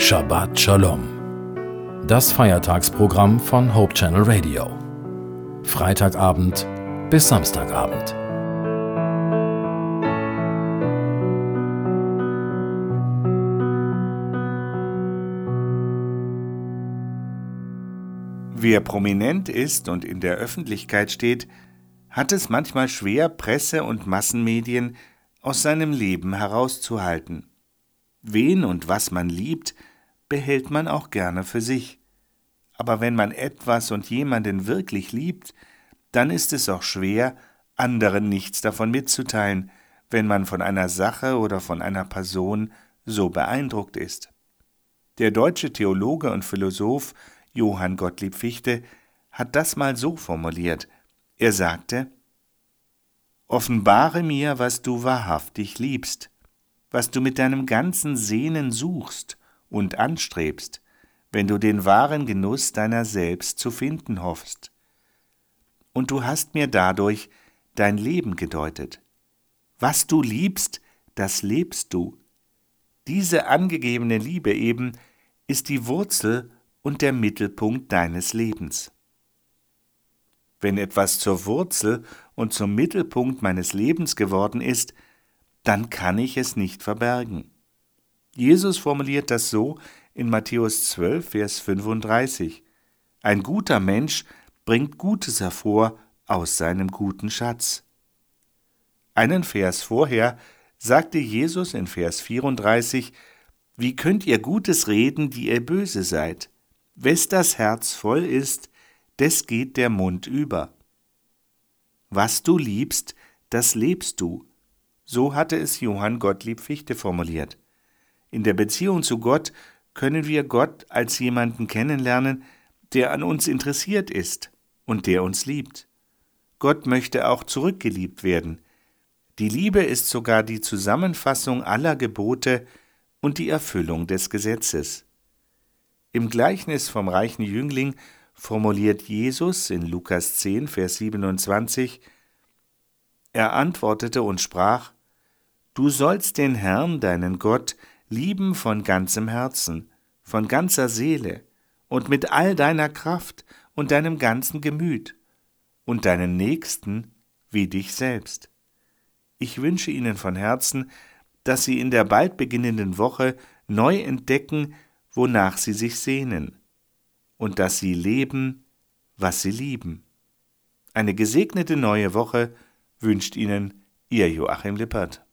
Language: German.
Shabbat Shalom. Das Feiertagsprogramm von Hope Channel Radio. Freitagabend bis Samstagabend. Wer prominent ist und in der Öffentlichkeit steht, hat es manchmal schwer, Presse und Massenmedien aus seinem Leben herauszuhalten. Wen und was man liebt, behält man auch gerne für sich. Aber wenn man etwas und jemanden wirklich liebt, dann ist es auch schwer, anderen nichts davon mitzuteilen, wenn man von einer Sache oder von einer Person so beeindruckt ist. Der deutsche Theologe und Philosoph Johann Gottlieb Fichte hat das mal so formuliert. Er sagte, Offenbare mir, was du wahrhaftig liebst, was du mit deinem ganzen Sehnen suchst und anstrebst, wenn du den wahren Genuss deiner selbst zu finden hoffst. Und du hast mir dadurch dein Leben gedeutet. Was du liebst, das lebst du. Diese angegebene Liebe eben ist die Wurzel und der Mittelpunkt deines Lebens. Wenn etwas zur Wurzel und zum Mittelpunkt meines Lebens geworden ist, dann kann ich es nicht verbergen. Jesus formuliert das so in Matthäus 12, Vers 35. Ein guter Mensch bringt Gutes hervor aus seinem guten Schatz. Einen Vers vorher sagte Jesus in Vers 34, Wie könnt ihr Gutes reden, die ihr böse seid? Wes das Herz voll ist, des geht der Mund über. Was du liebst, das lebst du. So hatte es Johann Gottlieb Fichte formuliert. In der Beziehung zu Gott können wir Gott als jemanden kennenlernen, der an uns interessiert ist und der uns liebt. Gott möchte auch zurückgeliebt werden. Die Liebe ist sogar die Zusammenfassung aller Gebote und die Erfüllung des Gesetzes. Im Gleichnis vom reichen Jüngling formuliert Jesus in Lukas 10, Vers 27, Er antwortete und sprach, Du sollst den Herrn, deinen Gott, lieben von ganzem Herzen, von ganzer Seele und mit all deiner Kraft und deinem ganzen Gemüt und deinen Nächsten wie dich selbst. Ich wünsche Ihnen von Herzen, dass Sie in der bald beginnenden Woche neu entdecken, wonach Sie sich sehnen, und dass Sie leben, was Sie lieben. Eine gesegnete neue Woche wünscht Ihnen Ihr Joachim Lippert.